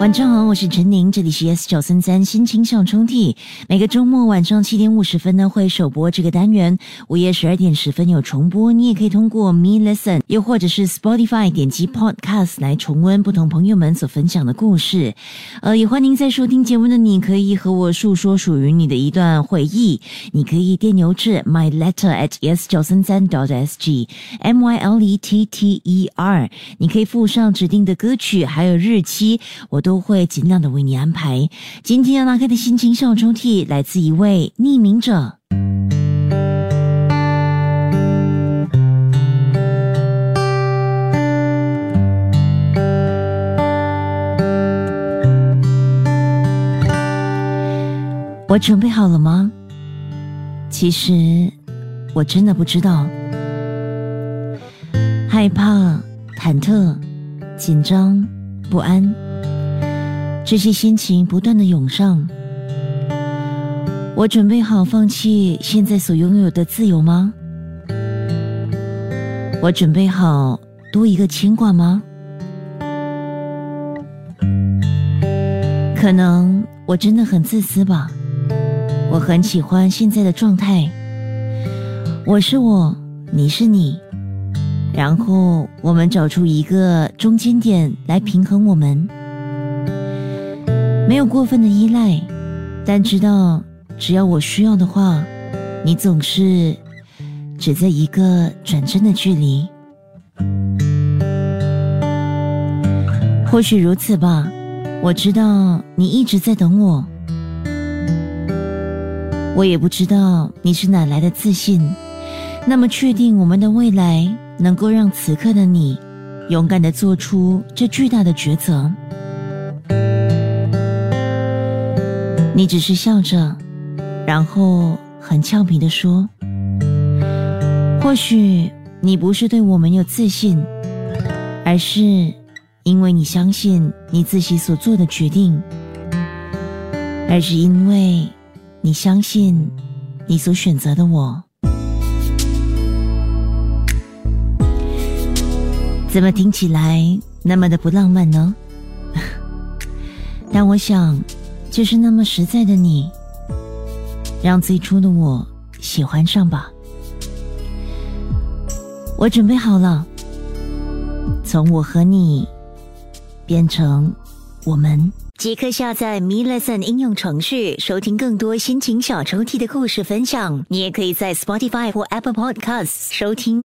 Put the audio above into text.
晚上好，我是陈宁，这里是 S 九三三心情小抽屉。每个周末晚上七点五十分呢会首播这个单元，午夜十二点十分有重播。你也可以通过 Me Listen，又或者是 Spotify 点击 Podcast 来重温不同朋友们所分享的故事。呃，也欢迎在收听节目的你可以和我诉说属于你的一段回忆。你可以电邮至 My Letter at S 九三三 dot S G M Y L E T T E R。你可以附上指定的歌曲还有日期，我都都会尽量的为你安排。今天要拉开的心情小抽屉来自一位匿名者。我准备好了吗？其实我真的不知道，害怕、忐忑、紧张、不安，这些心情不断的涌上。我准备好放弃现在所拥有的自由吗？我准备好多一个牵挂吗？可能我真的很自私吧。我很喜欢现在的状态，我是我，你是你，然后我们找出一个中间点来平衡我们，没有过分的依赖，但知道只要我需要的话，你总是只在一个转身的距离。或许如此吧，我知道你一直在等我。我也不知道你是哪来的自信，那么确定我们的未来能够让此刻的你勇敢的做出这巨大的抉择。你只是笑着，然后很俏皮的说：“或许你不是对我没有自信，而是因为你相信你自己所做的决定，而是因为。”你相信你所选择的我，怎么听起来那么的不浪漫呢？但我想，就是那么实在的你，让最初的我喜欢上吧。我准备好了，从我和你变成我们。即刻下载 Me Lesson 应用程序，收听更多心情小抽屉的故事分享。你也可以在 Spotify 或 Apple Podcasts 收听。